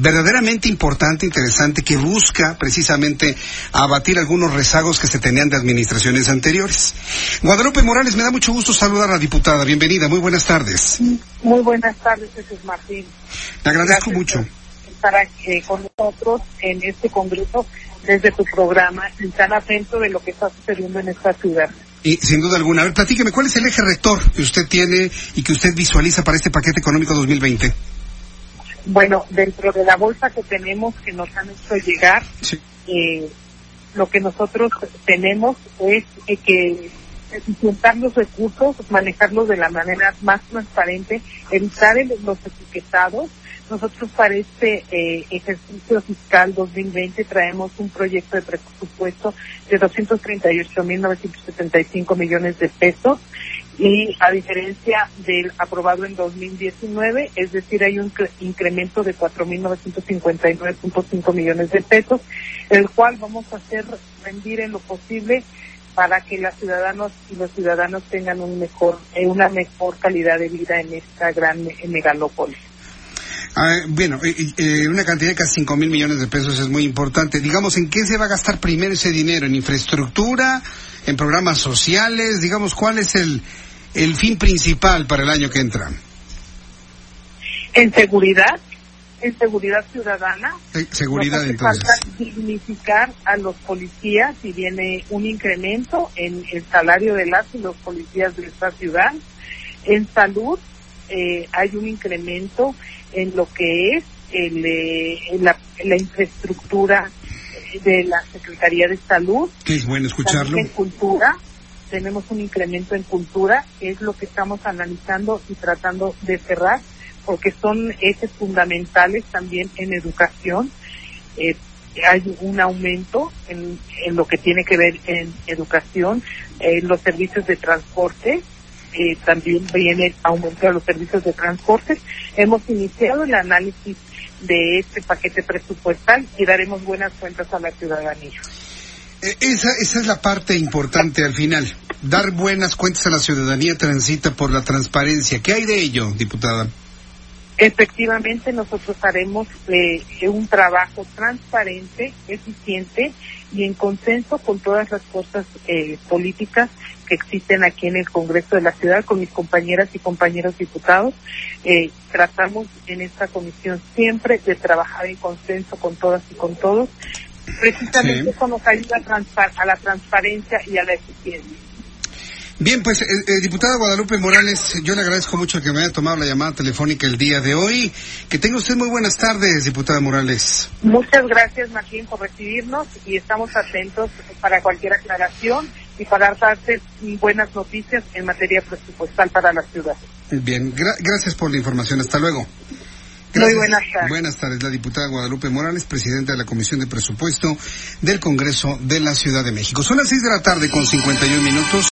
Verdaderamente importante, interesante, que busca precisamente abatir algunos rezagos que se tenían de administraciones anteriores. Guadalupe Morales, me da mucho gusto saludar a la diputada. Bienvenida, muy buenas tardes. Muy buenas tardes, Jesús Martín. Te agradezco mucho. Estar aquí con nosotros en este congreso desde tu programa y tan atento de lo que está sucediendo en esta ciudad. Y sin duda alguna, a ver, platíqueme, ¿cuál es el eje rector que usted tiene y que usted visualiza para este paquete económico 2020? Bueno, dentro de la bolsa que tenemos que nos han hecho llegar, eh, lo que nosotros tenemos es eh, que juntar los recursos, manejarlos de la manera más transparente, evitar los etiquetados. Nosotros para este eh, ejercicio fiscal 2020 traemos un proyecto de presupuesto de 238.975 millones de pesos y a diferencia del aprobado en 2019, es decir, hay un incremento de 4.959.5 millones de pesos, el cual vamos a hacer rendir en lo posible para que los ciudadanos y los ciudadanos tengan un mejor, eh, una mejor calidad de vida en esta gran megalópolis. Ah, bueno, eh, una cantidad de casi 5 mil millones de pesos es muy importante. Digamos, ¿en qué se va a gastar primero ese dinero? ¿En infraestructura? ¿En programas sociales? Digamos, ¿cuál es el, el fin principal para el año que entra? En seguridad, en seguridad ciudadana. seguridad Nos entonces. Falta dignificar a los policías y viene un incremento en el salario de las y los policías de esta ciudad. En salud eh, hay un incremento en lo que es el, eh, la, la, infraestructura de la Secretaría de Salud. Que es bueno escucharlo. en cultura tenemos un incremento en cultura, es lo que estamos analizando y tratando de cerrar, porque son ejes fundamentales también en educación. Eh, hay un aumento en, en, lo que tiene que ver en educación, en los servicios de transporte, eh, también viene aumento de los servicios de transporte. Hemos iniciado el análisis de este paquete presupuestal y daremos buenas cuentas a la ciudadanía. Eh, esa, esa es la parte importante al final. Dar buenas cuentas a la ciudadanía transita por la transparencia. ¿Qué hay de ello, diputada? Efectivamente, nosotros haremos eh, un trabajo transparente, eficiente y en consenso con todas las fuerzas eh, políticas que existen aquí en el Congreso de la Ciudad, con mis compañeras y compañeros diputados. Eh, tratamos en esta comisión siempre de trabajar en consenso con todas y con todos precisamente sí. nos ayuda a, a, la transparencia y a la eficiencia. Bien, pues, eh, eh, diputada Guadalupe Morales, yo le agradezco mucho que me haya tomado la llamada telefónica el día de hoy. Que tenga usted muy buenas tardes, diputada Morales. Muchas gracias, Martín, por recibirnos y estamos atentos para cualquier aclaración y para darte buenas noticias en materia presupuestal para la ciudad. Bien, gra gracias por la información. Hasta luego. Gracias. Muy buenas tardes. Buenas tardes, la diputada Guadalupe Morales, presidenta de la Comisión de Presupuesto del Congreso de la Ciudad de México. Son las seis de la tarde con 51 minutos.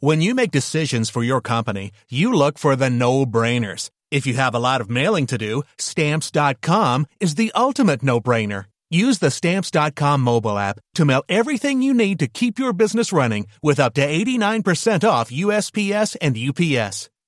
When you make decisions for your company, you look for the no-brainers. If you have a lot of mailing to do, stamps.com is the ultimate no-brainer. Use the stamps.com mobile app to mail everything you need to keep your business running with up to 89% off USPS and UPS.